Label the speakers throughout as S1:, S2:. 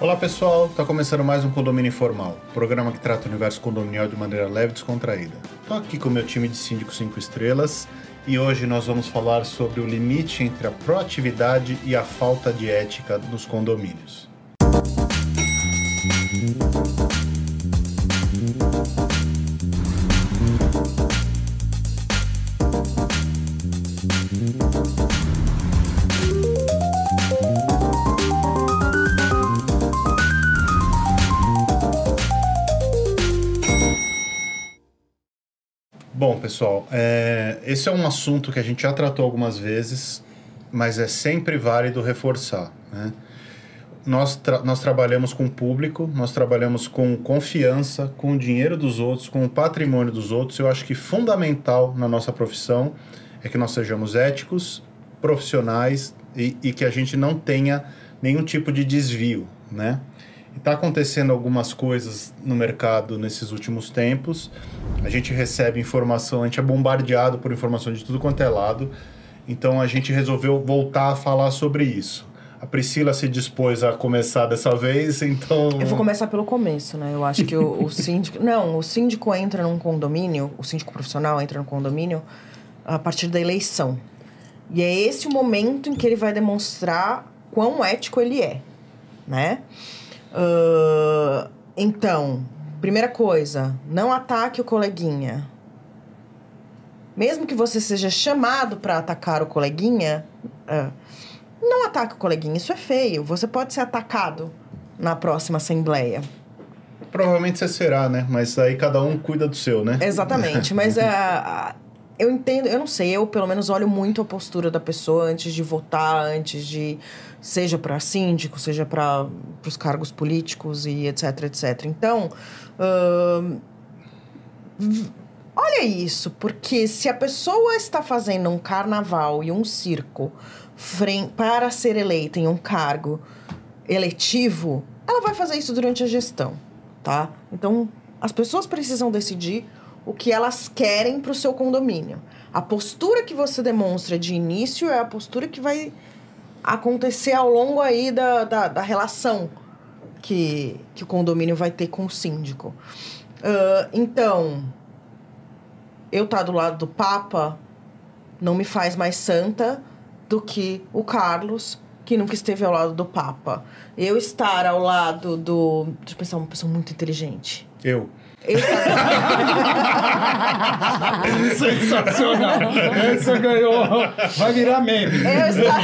S1: Olá pessoal, está começando mais um Condomínio Informal, programa que trata o universo condominial de maneira leve e descontraída. Estou aqui com o meu time de síndicos 5 estrelas e hoje nós vamos falar sobre o limite entre a proatividade e a falta de ética nos condomínios. Pessoal, é, esse é um assunto que a gente já tratou algumas vezes, mas é sempre válido reforçar. Né? Nós, tra nós trabalhamos com o público, nós trabalhamos com confiança, com o dinheiro dos outros, com o patrimônio dos outros. Eu acho que fundamental na nossa profissão é que nós sejamos éticos, profissionais e, e que a gente não tenha nenhum tipo de desvio, né? Está acontecendo algumas coisas no mercado nesses últimos tempos. A gente recebe informação, a gente é bombardeado por informação de tudo quanto é lado. Então a gente resolveu voltar a falar sobre isso. A Priscila se dispôs a começar dessa vez, então.
S2: Eu vou começar pelo começo, né? Eu acho que o, o síndico. Não, o síndico entra num condomínio, o síndico profissional entra no condomínio a partir da eleição. E é esse o momento em que ele vai demonstrar quão ético ele é, né? Uh, então, primeira coisa, não ataque o coleguinha. Mesmo que você seja chamado para atacar o coleguinha, uh, não ataque o coleguinha. Isso é feio. Você pode ser atacado na próxima assembleia.
S1: Provavelmente você será, né? Mas aí cada um cuida do seu, né?
S2: Exatamente. Mas uh, eu entendo, eu não sei, eu pelo menos olho muito a postura da pessoa antes de votar, antes de seja para síndico, seja para os cargos políticos e etc, etc. Então, olha isso, porque se a pessoa está fazendo um carnaval e um circo para ser eleita em um cargo eletivo, ela vai fazer isso durante a gestão, tá? Então, as pessoas precisam decidir o que elas querem para o seu condomínio. A postura que você demonstra de início é a postura que vai acontecer ao longo aí da, da, da relação que, que o condomínio vai ter com o síndico. Uh, então, eu estar tá do lado do Papa não me faz mais santa do que o Carlos, que nunca esteve ao lado do Papa. Eu estar ao lado do. Deixa eu pensar, uma pessoa muito inteligente.
S1: Eu.
S3: Sensacional! Essa ganhou. Vai virar meme.
S2: Eu estar,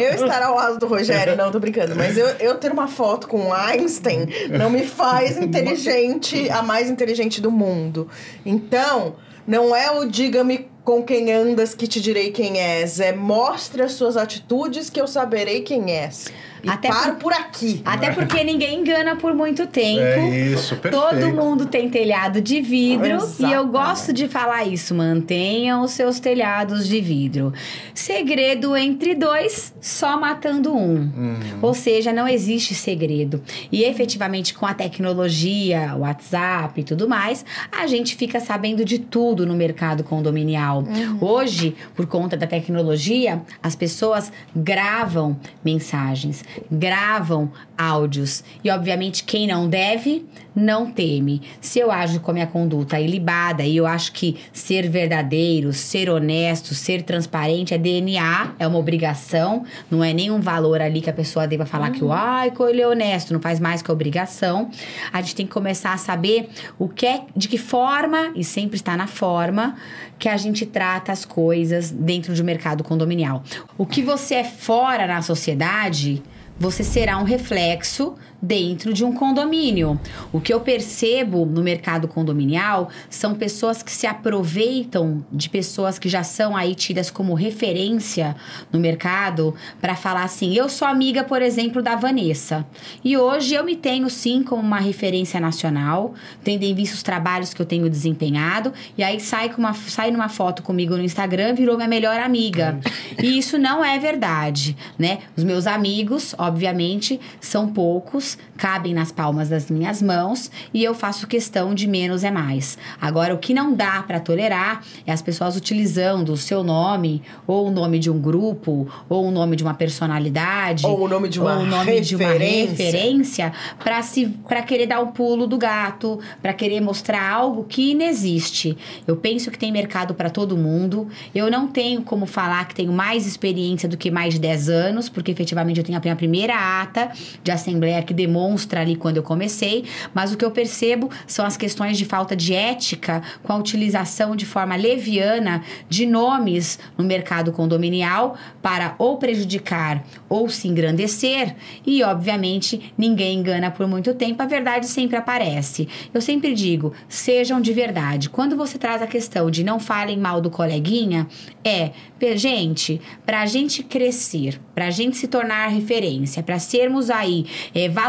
S2: eu estar ao lado do Rogério, não, tô brincando. Mas eu, eu ter uma foto com Einstein não me faz inteligente, a mais inteligente do mundo. Então, não é o diga-me com quem andas que te direi quem és. É mostre as suas atitudes que eu saberei quem és. E até paro por, por aqui.
S4: Até porque ninguém engana por muito tempo.
S1: É isso, perfeito.
S4: Todo mundo tem telhado de vidro. Exatamente. E eu gosto de falar isso. Mantenham os seus telhados de vidro. Segredo entre dois, só matando um. Uhum. Ou seja, não existe segredo. E efetivamente, com a tecnologia, WhatsApp e tudo mais, a gente fica sabendo de tudo no mercado condominial. Uhum. Hoje, por conta da tecnologia, as pessoas gravam mensagens gravam áudios. E, obviamente, quem não deve, não teme. Se eu ajo com a minha conduta ilibada e eu acho que ser verdadeiro, ser honesto, ser transparente é DNA, é uma obrigação, não é nenhum valor ali que a pessoa deva falar uhum. que, ai, ele é honesto, não faz mais que obrigação. A gente tem que começar a saber o que é, de que forma, e sempre está na forma, que a gente trata as coisas dentro do mercado condominial. O que você é fora na sociedade você será um reflexo dentro de um condomínio. O que eu percebo no mercado condominial são pessoas que se aproveitam de pessoas que já são aí tidas como referência no mercado para falar assim: eu sou amiga, por exemplo, da Vanessa. E hoje eu me tenho sim como uma referência nacional, tendo em vista os trabalhos que eu tenho desempenhado, e aí sai, com uma, sai numa foto comigo no Instagram, virou minha melhor amiga. E isso não é verdade, né? Os meus amigos, Obviamente, são poucos, cabem nas palmas das minhas mãos e eu faço questão de menos é mais. Agora, o que não dá para tolerar é as pessoas utilizando o seu nome, ou o nome de um grupo, ou o nome de uma personalidade,
S2: Ou o nome de uma
S4: ou o nome de uma
S2: referência.
S4: para se para querer dar um pulo do gato, para querer mostrar algo que inexiste. Eu penso que tem mercado para todo mundo. Eu não tenho como falar que tenho mais experiência do que mais de 10 anos, porque efetivamente eu tenho a minha primeira ata de assembleia que demonstra ali quando eu comecei, mas o que eu percebo são as questões de falta de ética com a utilização de forma leviana de nomes no mercado condominial para ou prejudicar ou se engrandecer e obviamente ninguém engana por muito tempo, a verdade sempre aparece. Eu sempre digo, sejam de verdade. Quando você traz a questão de não falem mal do coleguinha, é, gente, para a gente crescer, para a gente se tornar referência, para sermos aí eh, valorizados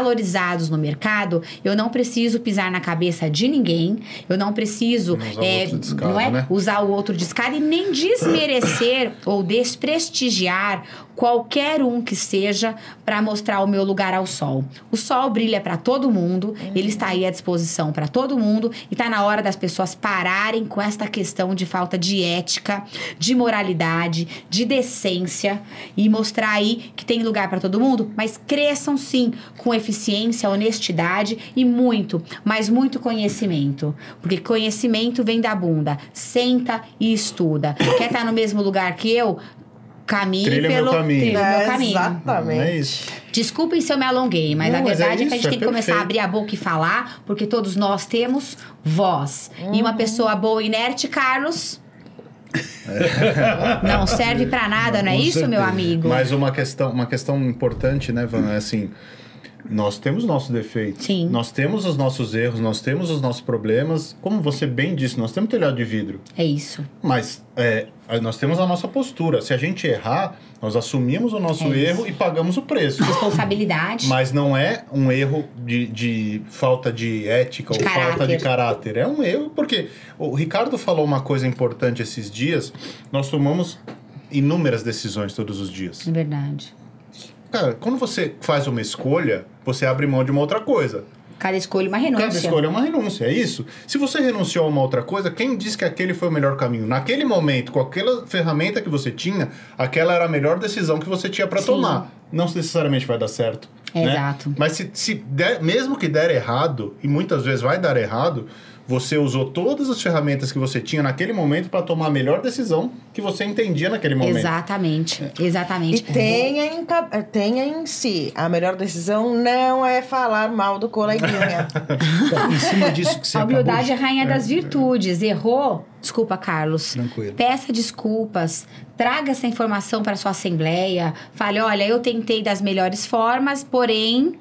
S4: no mercado, eu não preciso pisar na cabeça de ninguém, eu não preciso
S1: Não usar o
S4: eh,
S1: outro de escada,
S4: não é,
S1: né?
S4: usar o outro de escada e nem desmerecer ou desprestigiar qualquer um que seja para mostrar o meu lugar ao sol. O sol brilha para todo mundo, ele está aí à disposição para todo mundo e está na hora das pessoas pararem com esta questão de falta de ética, de moralidade, de decência e mostrar aí que tem lugar para todo mundo, mas cresçam sim com eficiência, honestidade e muito, mas muito conhecimento, porque conhecimento vem da bunda. Senta e estuda. Quer estar no mesmo lugar que eu? Caminhe
S1: Trilha meu
S4: pelo
S1: caminho.
S4: trilha
S2: É,
S4: meu caminho.
S2: exatamente.
S1: É isso.
S4: Desculpem se eu me alonguei, mas
S1: Não,
S4: a
S1: mas é
S4: verdade é, que a
S1: isso,
S4: gente
S1: é
S4: tem que começar a abrir a boca e falar, porque todos nós temos voz. E uma pessoa boa e inerte, Carlos. Não serve pra nada, não é
S3: Com
S4: isso, meu
S3: certeza.
S4: amigo?
S1: Mas uma questão, uma questão importante, né, Van, é assim, nós temos nossos defeitos.
S4: Sim.
S1: Nós temos os nossos erros, nós temos os nossos problemas. Como você bem disse, nós temos telhado de vidro.
S4: É isso.
S1: Mas é, nós temos a nossa postura. Se a gente errar, nós assumimos o nosso
S4: É
S1: erro e pagamos o preço.
S4: Responsabilidade.
S1: Mas não é um erro de, de falta de ética
S4: De
S1: ou falta
S4: caráter.
S1: de caráter. É um erro porque o Ricardo falou uma coisa importante esses dias. Nós tomamos inúmeras decisões todos os dias.
S4: É verdade.
S1: Cara, quando você faz uma escolha, você abre mão de uma outra coisa.
S4: Cada escolha uma renúncia.
S1: Cada escolha é uma renúncia, é isso. Se você renunciou a uma outra coisa, quem disse que aquele foi o melhor caminho? Naquele momento, com aquela ferramenta que você tinha, aquela era a melhor decisão que você tinha para tomar. Não necessariamente vai dar certo. né?
S4: Exato.
S1: Mas se, se der- mesmo que der errado, e muitas vezes vai dar errado, você usou todas as ferramentas que você tinha naquele momento para tomar a melhor decisão que você entendia naquele momento.
S4: Exatamente.
S2: E
S4: Exatamente.
S2: tenha em, tenha em si, a melhor decisão não é falar mal do coleguinha.
S3: Então, em cima disso que você
S4: A humildade
S3: de-
S4: é a rainha das virtudes. Errou? Desculpa, Carlos.
S3: Tranquilo.
S4: Peça desculpas. Traga essa informação para sua assembleia. Fale, olha, eu tentei das melhores formas, porém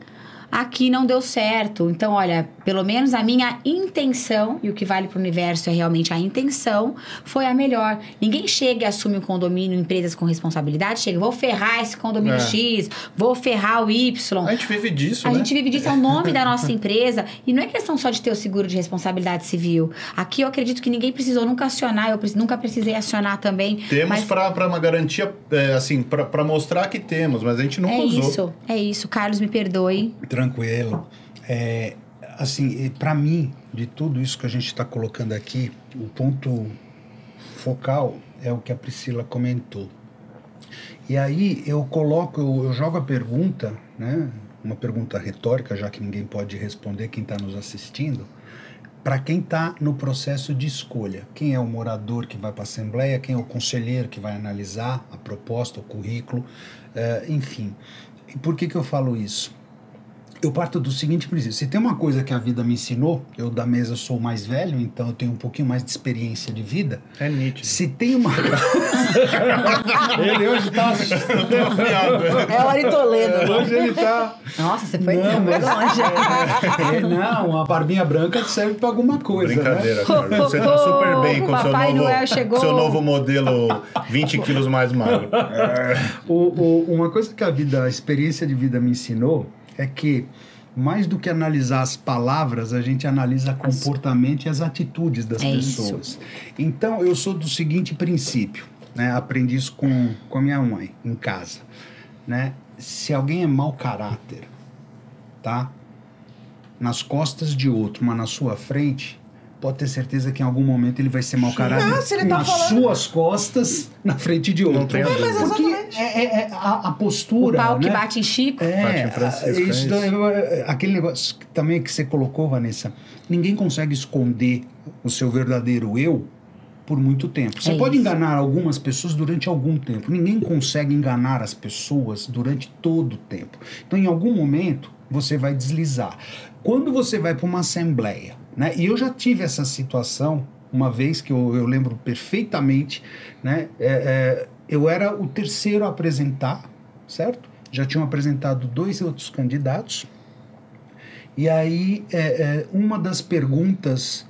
S4: aqui não deu certo. Então, olha, pelo menos a minha intenção, e o que vale para o universo é realmente a intenção, foi a melhor. Ninguém chega e assume um condomínio, empresas com responsabilidade, chega, vou ferrar esse condomínio
S1: É.
S4: X, vou ferrar o Y.
S1: A gente vive disso,
S4: A
S1: né?
S4: gente vive disso, é o nome da nossa empresa. E não é questão só de ter o seguro de responsabilidade civil. Aqui eu acredito que ninguém precisou nunca acionar, eu nunca precisei acionar também.
S1: Temos
S4: mas
S1: para uma garantia, é, assim, para mostrar que temos, mas a gente nunca
S4: é
S1: usou.
S4: isso, é isso. Carlos, me perdoe.
S3: Tranquilo. É, assim, para mim, de tudo isso que a gente está colocando aqui, o ponto focal é o que a Priscila comentou. E aí eu coloco, eu, eu jogo a pergunta, né? Uma pergunta retórica, já que ninguém pode responder, quem está nos assistindo, para quem está no processo de escolha. Quem é o morador que vai para a Assembleia, quem é o conselheiro que vai analisar a proposta, o currículo, eh, enfim. E por que, que eu falo isso? Eu parto do seguinte princípio: se tem uma coisa que a vida me ensinou, eu da mesa sou o mais velho, então eu tenho um pouquinho mais de experiência de vida.
S1: É nítido.
S3: Se tem uma. ele hoje tá.
S2: é o Ari Toledo.
S3: hoje ele tá.
S4: Nossa, você foi
S3: Não,
S4: tão
S3: mas-
S4: longe.
S3: É, não, a barbinha branca serve para alguma coisa. Né?
S1: Brincadeira, cara. Você tá super bem com o seu
S4: Papai
S1: novo,
S4: Noel chegou.
S1: seu novo modelo 20 quilos mais magro.
S3: O, o- uma coisa que a vida, a experiência de vida me ensinou é que mais do que analisar as palavras, a gente analisa comportamento e as atitudes das
S4: É isso.
S3: pessoas. Então, eu sou do seguinte princípio, né? Aprendi isso com, com a minha mãe, em casa, né? se alguém é mau caráter, tá? Nas costas de outro, mas na sua frente, pode ter certeza que em algum momento ele vai ser mau caráter
S2: Ah, se ele tá
S3: nas
S2: falando-
S3: suas costas, na frente de outro.
S1: tem a dúvida.
S2: mas
S3: Porque é, é- é a, a
S4: O
S3: postura.
S4: pau que
S3: né?
S4: bate em Chico.
S3: É,
S1: Bate em Francisco,
S3: isso
S1: é
S3: daí, eu- aquele negócio que também que você colocou, Vanessa. Ninguém consegue esconder o seu verdadeiro eu por muito tempo. Você
S4: É
S3: pode
S4: isso.
S3: enganar algumas pessoas durante algum tempo. Ninguém consegue enganar as pessoas durante todo o tempo. Então, em algum momento, você vai deslizar. Quando você vai para uma assembleia, né? E eu já tive essa situação uma vez que eu, eu lembro perfeitamente, né? É, é, eu era o terceiro a apresentar, certo? Já tinham apresentado dois outros candidatos. E aí, é, é, uma das perguntas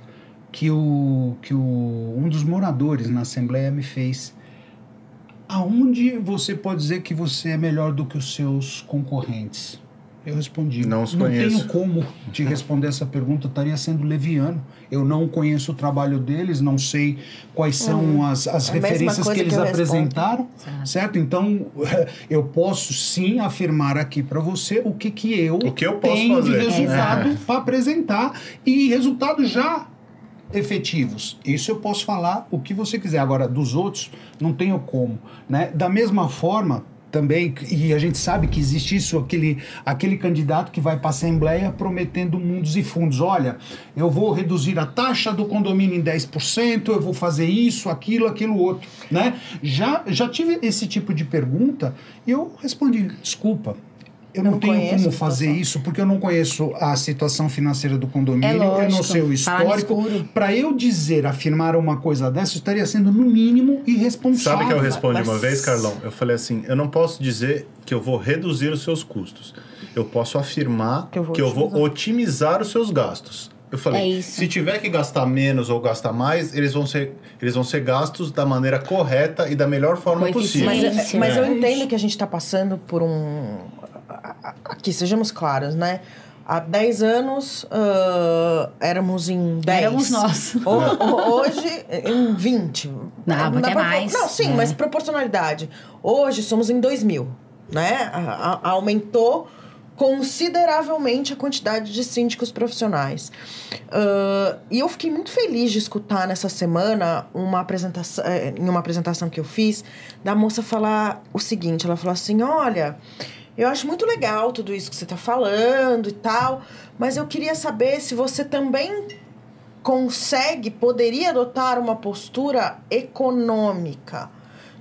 S3: que, o, que o, um dos moradores na Assembleia me fez: aonde você pode dizer que você é melhor do que os seus concorrentes? Eu respondi:
S1: Não os
S3: não
S1: conheço."
S3: tenho como te responder essa pergunta, estaria sendo leviano. Eu não conheço o trabalho deles, não sei quais são as, as
S2: Hum. a mesma
S3: referências que eles
S2: que eu respondo.
S3: apresentaram, certo? Então, eu posso sim afirmar aqui para você o que, que eu,
S1: O que eu posso
S3: tenho de
S1: fazer.
S3: resultado
S1: É.
S3: para apresentar e resultados já efetivos. Isso eu posso falar o que você quiser. Agora, dos outros, não tenho como. Né? Da mesma forma, também, e a gente sabe que existe isso, aquele, aquele candidato que vai para a Assembleia prometendo mundos e fundos. Olha, eu vou reduzir a taxa do condomínio em 10%, eu vou fazer isso, aquilo, aquilo outro. Né? Já, já tive esse tipo de pergunta e eu respondi, desculpa. Eu não,
S2: não
S3: tenho como fazer isso porque eu não conheço a situação financeira do condomínio,
S4: É
S3: eu não sei o
S4: no
S3: histórico. Para eu dizer, afirmar uma coisa dessa, eu estaria sendo no mínimo irresponsável.
S1: Sabe que eu respondi
S2: mas-
S1: uma vez, Carlão? Eu falei assim: eu não posso dizer que eu vou reduzir os seus custos. Eu posso afirmar
S2: Que eu vou
S1: que eu vou
S2: otimizar.
S1: os seus gastos. Eu falei,
S4: É
S1: se tiver que gastar menos ou gastar mais, eles vão ser, eles vão ser gastos da maneira correta e da melhor forma possível.
S2: Mas,
S4: Sim,
S2: mas eu
S1: é.
S2: entendo que a gente está passando por um. Aqui, sejamos claros, né? Há 10 anos ah, éramos em 10.
S4: Éramos nós.
S2: Ho- ho- hoje, em 20.
S4: Não,
S2: Na
S4: até
S2: propor-
S4: mais,
S2: Não, sim,
S4: né?
S2: mas proporcionalidade. Hoje somos em 2000, né? A- a- aumentou consideravelmente a quantidade de síndicos profissionais. Ah, e eu fiquei muito feliz de escutar nessa semana uma apresentação, eh, em uma apresentação que eu fiz, da moça falar o seguinte: ela falou assim: olha. Eu acho muito legal tudo isso que você está falando e tal, mas eu queria saber se você também consegue, poderia adotar uma postura econômica.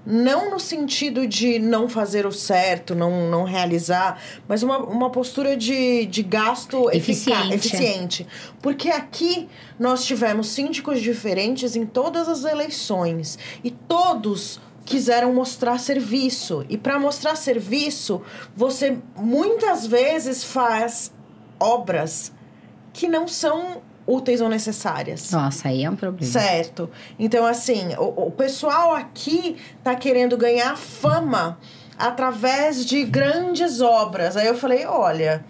S2: Não no sentido de não fazer o certo, não, não realizar, mas uma, uma postura de, de gasto
S4: Eficiente.
S2: eficiente. Porque aqui nós tivemos síndicos diferentes em todas as eleições. E todos quiseram mostrar serviço. E para mostrar serviço, você muitas vezes faz obras que não são úteis ou necessárias.
S4: Nossa, aí é um problema.
S2: Certo. Então, assim, o, o pessoal aqui tá querendo ganhar fama através de grandes obras. Aí eu falei, olha,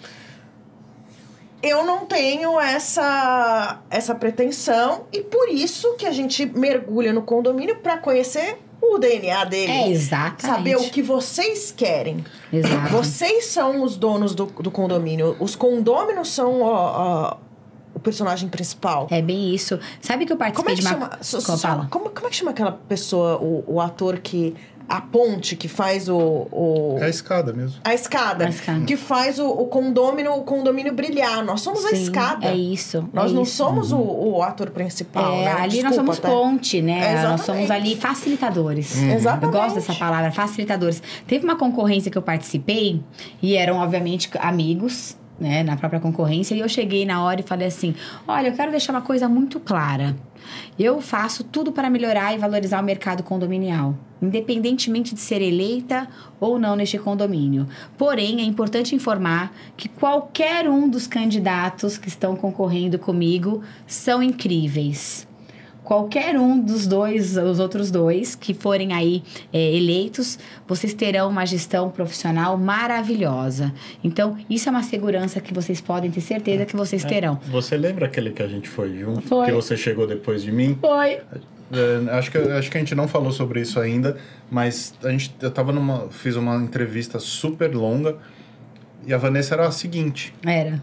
S2: eu não tenho essa, essa pretensão e por isso que a gente mergulha no condomínio para conhecer o DNA dele.
S4: É, exatamente.
S2: Saber o que vocês querem.
S4: Exato.
S2: Vocês são os donos do, do condomínio. Os condôminos são ó, ó, o personagem principal.
S4: É bem isso. Sabe que eu
S2: Como
S4: participei
S2: é que
S4: de uma.
S2: chama?
S4: Como
S2: como, como é que chama aquela pessoa, o, o ator que. A ponte que faz o. o
S1: É a escada mesmo.
S2: a escada.
S4: A escada.
S2: Que faz o, o condomínio, o condomínio brilhar. Nós somos a
S4: Sim,
S2: escada.
S4: É isso.
S2: Nós
S4: é
S2: não
S4: isso.
S2: somos o, o ator principal.
S4: É,
S2: né?
S4: ali nós
S2: Desculpa,
S4: somos
S2: tá?
S4: ponte, né?
S2: É,
S4: nós somos ali facilitadores.
S2: Exatamente.
S4: Eu gosto dessa palavra, facilitadores. Teve uma concorrência que eu participei e eram, obviamente, amigos, né, na própria concorrência. E eu cheguei na hora e falei assim: olha, eu quero deixar uma coisa muito clara. Eu faço tudo para melhorar e valorizar o mercado condominial, independentemente de ser eleita ou não neste condomínio. Porém, é importante informar que qualquer um dos candidatos que estão concorrendo comigo são incríveis qualquer um dos dois, os outros dois que forem aí é, eleitos, vocês terão uma gestão profissional maravilhosa. Então, isso é uma segurança que vocês podem ter certeza que vocês terão.
S1: Você lembra aquele que a gente foi junto?
S4: Foi.
S1: Que você chegou depois de mim?
S4: Foi.
S1: É, acho, que, acho que a gente não falou sobre isso ainda, mas a gente, eu tava numa. Fiz uma entrevista super longa e a Vanessa era a seguinte.
S4: Era.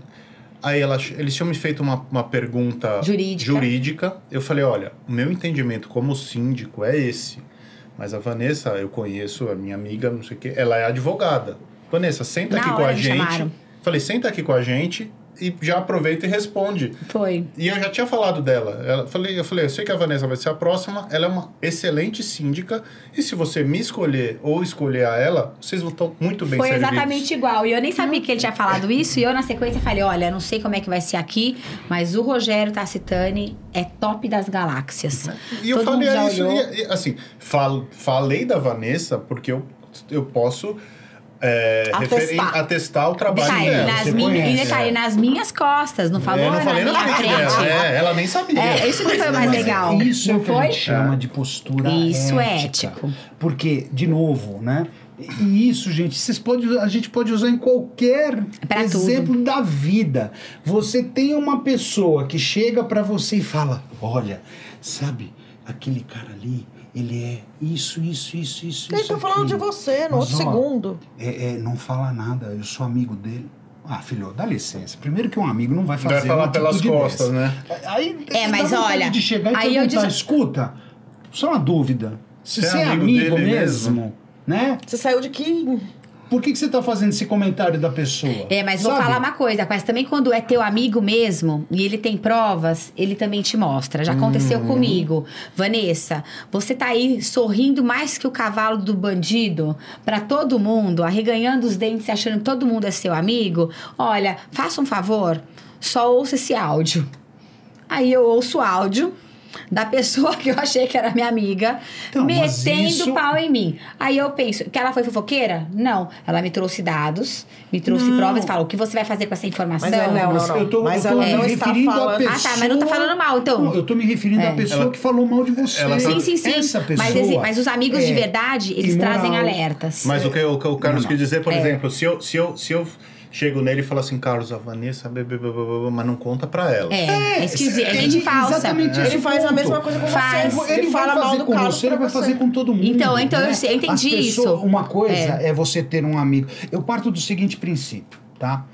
S1: Aí ela, eles tinham me feito uma, uma pergunta
S4: Jurídica.
S1: jurídica. Eu falei, olha, o meu entendimento como síndico é esse. Mas a Vanessa, eu conheço, a minha amiga, não sei o quê, ela é advogada. Vanessa, senta
S4: Na
S1: aqui com a gente.
S4: chamaram.
S1: Falei, senta aqui com a gente e já aproveita e responde.
S4: Foi.
S1: E eu já tinha falado dela. Ela, falei, eu falei, eu sei que a Vanessa vai ser a próxima, ela é uma excelente síndica, e se você me escolher ou escolher a ela, vocês vão estar muito bem
S4: Foi
S1: servidos.
S4: exatamente igual. E eu nem sabia que ele tinha falado isso. E eu, na sequência, falei: olha, não sei como é que vai ser aqui, mas o Rogério Tassitani é top das galáxias.
S1: E eu
S4: Todo
S1: falei
S4: mundo já
S1: isso, e, e, assim, fal, falei da Vanessa porque eu, eu posso é,
S2: Atestar.
S1: atestar o trabalho
S4: Detalhe,
S1: dela.
S4: nas
S3: conhece,
S4: e detalhe,
S1: é.
S4: nas minhas costas, não falou
S1: É, não
S4: na
S1: na
S4: minha
S1: frente
S4: frente.
S1: dela. É, ela nem sabia.
S4: É, isso que foi mais legal.
S3: Isso é
S4: não
S3: o que a
S4: foi?
S3: gente chama de postura
S4: Isso é
S3: ética.
S4: ético.
S3: Porque, de novo, né? E isso, gente, vocês pode, a gente pode usar em qualquer
S4: Pra
S3: exemplo da vida. Você tem uma pessoa que chega pra você e fala: Olha, sabe, aquele cara ali, ele é isso, isso, isso, isso.
S2: Ele
S3: isso,
S2: tá falando de
S3: aquilo."
S2: você no
S3: Mas,
S2: outro
S3: ó,
S2: segundo.
S3: É, é, não fala nada, eu sou amigo dele. Ah, filho, dá licença. Primeiro que um amigo não vai fazer
S1: Vai falar pelas costas,
S3: dessa.
S1: né?
S3: Aí,
S4: É, mas olha,
S3: de chegar e
S4: aí eu disse-
S3: escuta, só uma dúvida. Se
S1: Você é
S3: é
S1: amigo
S3: amigo,
S1: dele
S3: mesmo,
S1: mesmo?
S3: né?
S2: Você saiu de que.
S3: Por que, que você tá fazendo esse comentário da pessoa?
S4: É, mas vou
S3: Sabe?
S4: falar uma coisa, mas também quando é teu amigo mesmo e ele tem provas, ele também te mostra. Já aconteceu
S3: Uhum.
S4: comigo. Vanessa, você tá aí sorrindo mais que o cavalo do bandido pra todo mundo, arreganhando os dentes e achando que todo mundo é seu amigo. Olha, faça um favor, só ouça esse áudio. Aí eu ouço o áudio da pessoa que eu achei que era minha amiga,
S3: Então,
S4: metendo
S3: isso-
S4: pau em mim. Aí eu penso, que ela foi fofoqueira? Não. Ela me trouxe dados, me trouxe
S3: Não.
S4: provas falou: o que você vai fazer com essa informação?
S2: Mas é, não,
S3: Mas
S2: não,
S3: eu tô,
S2: Mas
S3: eu tô
S2: ela
S3: me
S2: não está
S3: referindo à
S2: falando-
S3: pessoa...
S4: Ah, tá, mas não tá falando mal, então.
S3: Não, eu tô me referindo
S4: É.
S3: à pessoa
S1: Ela-
S3: que falou mal de você.
S1: Ela tá-
S4: Sim, sim, sim.
S3: Essa pessoa
S4: mas, esse- mas os amigos de
S3: é
S4: verdade, eles
S3: imoral.
S4: trazem alertas.
S1: Mas o que o, que o Carlos
S3: Não, não.
S1: quis dizer, por
S4: É.
S1: exemplo, se eu, se, eu, se eu chego nele e falo assim, Carlos, a Vanessa, bebê, bebê, bebê, mas não conta pra ela.
S4: É, é ia dizer, é
S3: É
S4: gente falsa.
S3: exatamente
S2: Ele
S3: esse
S2: faz a mesma coisa com
S4: Faz.
S2: você.
S3: Ele,
S2: Ele
S3: vai
S2: fala mal
S3: fazer
S2: do
S3: com
S2: Carlos
S3: você, ele vai fazer com todo mundo.
S4: Então, então eu
S3: né?
S4: eu entendi
S3: As pessoas-
S4: isso.
S3: Uma coisa
S4: É.
S3: é. você ter um amigo. Eu parto do seguinte princípio, tá?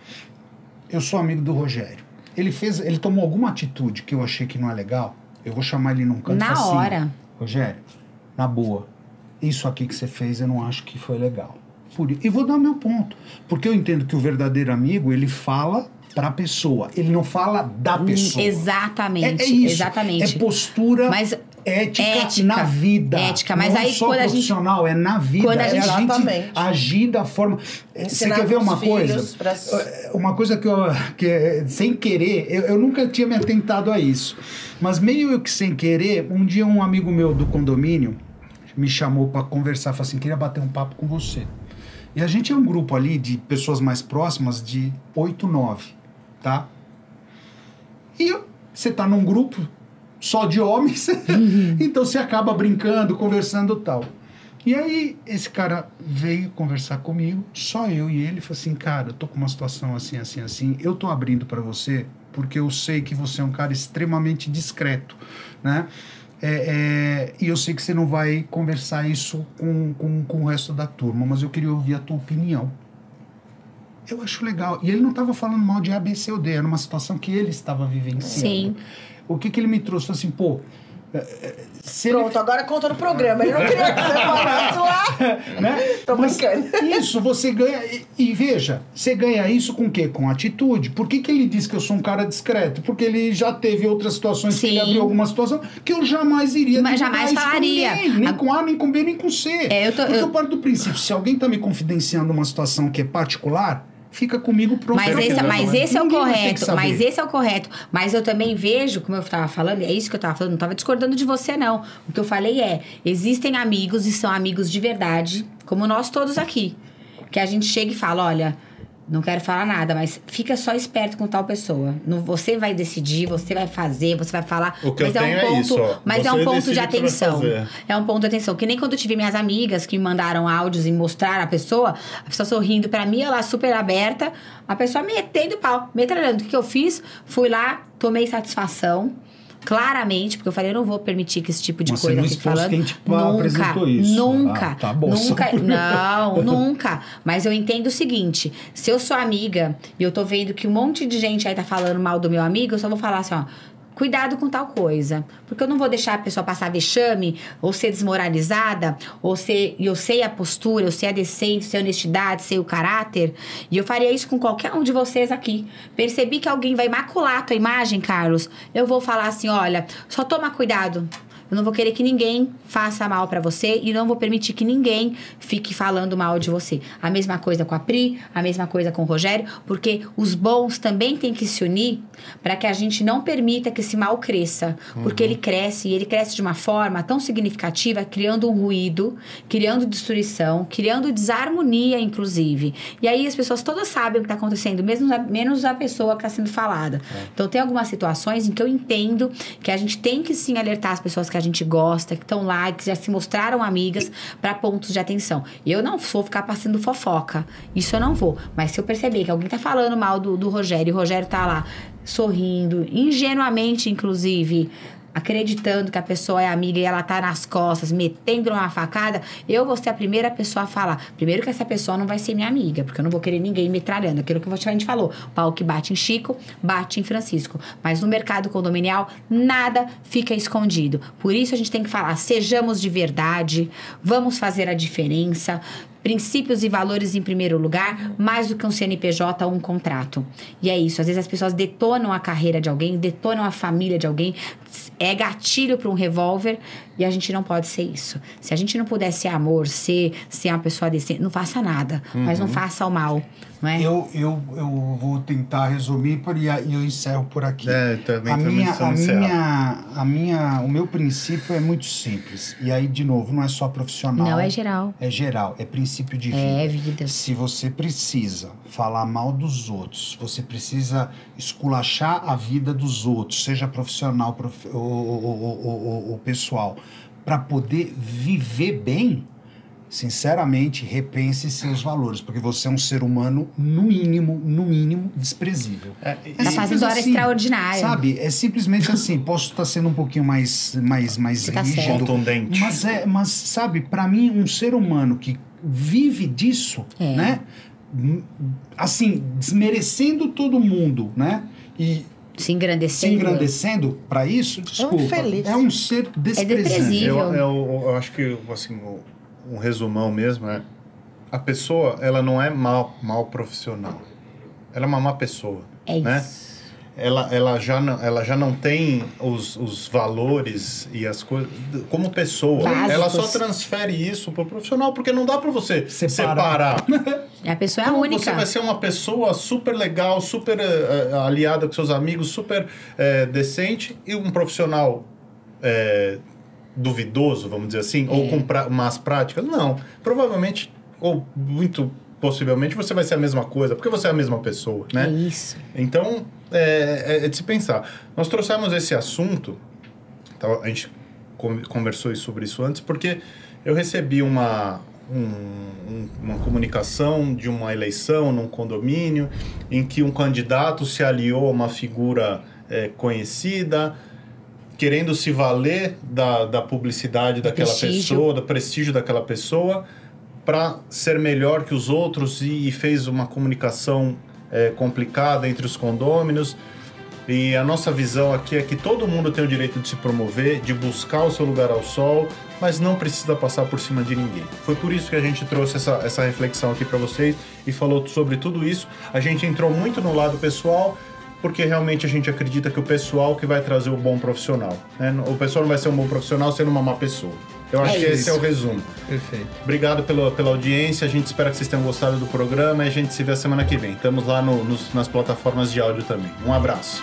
S3: Eu sou amigo do Rogério. Ele fez, ele tomou alguma atitude que eu achei que não é legal. Eu vou chamar ele num canto
S4: Na
S3: assim,
S4: hora.
S3: Rogério, na boa, isso aqui que você fez eu não acho que foi legal. Por, i- e vou dar o meu ponto. Porque eu entendo que o verdadeiro amigo, ele fala pra pessoa. Ele não fala da pessoa.
S4: Exatamente.
S3: É, é isso.
S4: Exatamente.
S3: É postura
S4: Mas
S3: ética,
S4: ética,
S3: na vida.
S4: ética, mas
S3: não
S4: aí
S3: é só
S4: quando a gente-
S3: profissional, é na vida.
S4: Quando a
S3: é
S4: gente-
S3: a gente
S2: Exatamente.
S3: agir da forma. Você
S2: Ensinar
S3: quer ver uma coisa?
S2: pra-
S3: Uma coisa que eu, que é, sem querer, eu, eu nunca tinha me atentado a isso. Mas meio que sem querer, um dia um amigo meu do condomínio me chamou para conversar, falou assim, queria bater um papo com você. E a gente é um grupo ali de pessoas mais próximas de 8, 9, tá? E você tá num grupo só de homens, então você acaba brincando, conversando e tal. E aí esse cara veio conversar comigo, só eu e ele, falou assim, cara, eu tô com uma situação assim, assim, assim, eu tô abrindo para você porque eu sei que você é um cara extremamente discreto, né? É, é, e eu sei que você não vai conversar isso com, com, com o resto da turma, mas eu queria ouvir a tua opinião. Eu acho legal. E ele não estava falando mal de A, B, C ou D, era uma situação que ele estava vivenciando.
S4: Sim.
S3: O que, que ele me trouxe? Assim, pô, se ele-
S2: Pronto, agora conta no programa. Ele não queria que você falasse lá.
S3: né?
S2: Tô
S3: Mas
S2: brincando.
S3: Isso, você ganha. E, e veja, você ganha isso com o quê? Com atitude. Por que, que ele diz que eu sou um cara discreto? Porque ele já teve outras situações que ele abriu alguma situação que eu jamais iria
S4: Mas jamais
S3: com
S4: falaria.
S3: ninguém, nem
S4: A-
S3: com A, nem com B, nem com C.
S4: É, eu tô-
S3: Porque
S4: eu-
S3: eu parto do princípio, se alguém tá me confidenciando uma situação que é particular, fica comigo pronto.
S4: Mas esse, mas esse é o correto. Mas esse é o correto. Mas eu também vejo, como eu estava falando, é isso que eu estava falando, não estava discordando de você, não. O que eu falei é: existem amigos e são amigos de verdade, como nós todos aqui. Que a gente chega e fala: olha. Não quero falar nada, mas fica só esperto com tal pessoa. Não, você vai decidir, você vai fazer, você vai falar.
S1: O que eu
S4: mas é um
S1: tenho é
S4: ponto,
S1: isso, ó.
S4: Mas é
S1: Você
S4: um ponto de atenção. É um ponto de atenção. Que nem quando eu tive minhas amigas que me mandaram áudios e mostraram a pessoa, a pessoa sorrindo pra mim, ela super aberta, a pessoa metendo pau, metralhando. O que que eu fiz? Fui lá, tomei satisfação, claramente, porque eu falei, eu não vou permitir que esse tipo de
S3: Mas
S4: coisa
S3: você não
S4: fique falando.
S3: quem te
S4: nunca,
S3: isso.
S4: nunca,
S3: Ah, tá bom,
S4: nunca,
S3: por-
S4: não, nunca. Mas eu entendo o seguinte: se eu sou amiga e eu tô vendo que um monte de gente aí tá falando mal do meu amigo, eu só vou falar assim, ó. Cuidado com tal coisa. Porque eu não vou deixar a pessoa passar vexame, ou ser desmoralizada, ou ser. Eu sei a postura, eu sei a decência, sei a honestidade, sei o caráter. E eu faria isso com qualquer um de vocês aqui. Percebi que alguém vai macular a tua imagem, Carlos. Eu vou falar assim: olha, só toma cuidado. Eu não vou querer que ninguém faça mal pra você e não vou permitir que ninguém fique falando mal de você. A mesma coisa com a Pri, a mesma coisa com o Rogério, porque os bons também têm que se unir para que a gente não permita que esse mal cresça, porque ele cresce e ele cresce de uma forma tão significativa, criando um ruído, criando destruição, criando desarmonia, inclusive. E aí as pessoas todas sabem o que está acontecendo, mesmo a- menos a pessoa que está sendo falada. Então tem algumas situações em que eu entendo que a gente tem que sim alertar as pessoas que a gente gosta, que estão lá, que já se mostraram amigas, para pontos de atenção. Eu não vou ficar passando fofoca. Isso eu não vou. Mas se eu perceber que alguém tá falando mal do, do Rogério e o Rogério tá lá sorrindo, ingenuamente, inclusive. Acreditando que a pessoa é amiga e ela tá nas costas, metendo uma facada, eu vou ser a primeira pessoa a falar. Primeiro que essa pessoa não vai ser minha amiga, porque eu não vou querer ninguém metralhando. Aquilo que a gente falou. Pau que bate em Chico, bate em Francisco. Mas no mercado condominial, nada fica escondido. Por isso a gente tem que falar, sejamos de verdade, vamos fazer a diferença. Princípios e valores em primeiro lugar, mais do que um CNPJ ou um contrato. E é isso. Às vezes as pessoas detonam a carreira de alguém, detonam a família de alguém, é gatilho para um revólver e a gente não pode ser isso. Se a gente não puder ser amor, ser, ser uma pessoa decente, não faça nada, mas não faça o mal. Não é?
S3: Eu, eu, eu vou tentar resumir por- e eu encerro por aqui.
S1: É, também
S3: a
S1: também
S3: minha, a
S1: encerrar.
S3: minha, a minha, o meu princípio é muito simples. E aí, de novo, não é só profissional.
S4: Não, é geral.
S3: É geral, é princípio de vida.
S4: É vida.
S3: Se você precisa falar mal dos outros, você precisa esculachar a vida dos outros, seja profissional prof- ou- ou- ou- ou pessoal, para poder viver bem, sinceramente, repense seus valores, porque você é um ser humano, no mínimo, no mínimo, desprezível.
S1: É, e-
S4: Tá fazendo hora extraordinária.
S3: Sabe? É simplesmente assim. Posso estar sendo um pouquinho mais, mais, mais
S4: Você tá
S3: rígido.
S1: Contundente.
S3: Mas, é, mas, sabe, para mim, um ser humano que vive disso,
S4: É.
S3: né? Hum, Assim, desmerecendo todo mundo, né? E
S4: Se
S3: se
S4: engrandecendo.
S3: engrandecendo para isso, desculpa.
S2: infeliz.
S3: É um ser desprezível.
S4: desprezível.
S1: Eu, eu, eu acho que, assim, o- um resumão mesmo é... A pessoa, ela não é mal, mal profissional. Ela é uma má pessoa.
S4: É
S1: né?
S4: isso.
S1: Ela, ela, já não, ela já não tem os, os valores e as coisas... Como pessoa.
S4: Básicos.
S1: Ela só transfere isso pro profissional, porque não dá para você
S3: Separar.
S1: separar.
S4: A pessoa é a
S1: Como
S4: única.
S1: Você vai ser uma pessoa super legal, super eh, aliada com seus amigos, super eh, decente e um profissional duvidoso, vamos dizer assim, ou com pra, más práticas? Não. Provavelmente, ou muito possivelmente, você vai ser a mesma coisa, porque você é a mesma pessoa,
S4: É
S1: né?
S4: isso.
S1: Então, é, é- é de se pensar. Nós trouxemos esse assunto, tá, a gente con- conversou sobre isso antes, porque eu recebi uma, um- um- uma comunicação de uma eleição num condomínio em que um candidato se aliou a uma figura é, conhecida, querendo se valer da, da publicidade daquela
S4: prestígio.
S1: pessoa, do prestígio daquela pessoa, para ser melhor que os outros e, e fez uma comunicação é, complicada entre os condôminos. E a nossa visão aqui é que todo mundo tem o direito de se promover, de buscar o seu lugar ao sol, mas não precisa passar por cima de ninguém. Foi por isso que a gente trouxe essa, essa reflexão aqui para vocês e falou sobre tudo isso. A gente entrou muito no lado pessoal, porque realmente a gente acredita que o pessoal que vai trazer o bom profissional. né? O pessoal não vai ser um bom profissional sendo uma má pessoa. Eu acho
S4: É
S1: que esse é o resumo.
S3: Perfeito.
S1: Obrigado pela, pela audiência. A gente espera que vocês tenham gostado do programa e a gente se vê a semana que vem. Estamos lá no- nos- nas plataformas de áudio também. Um abraço.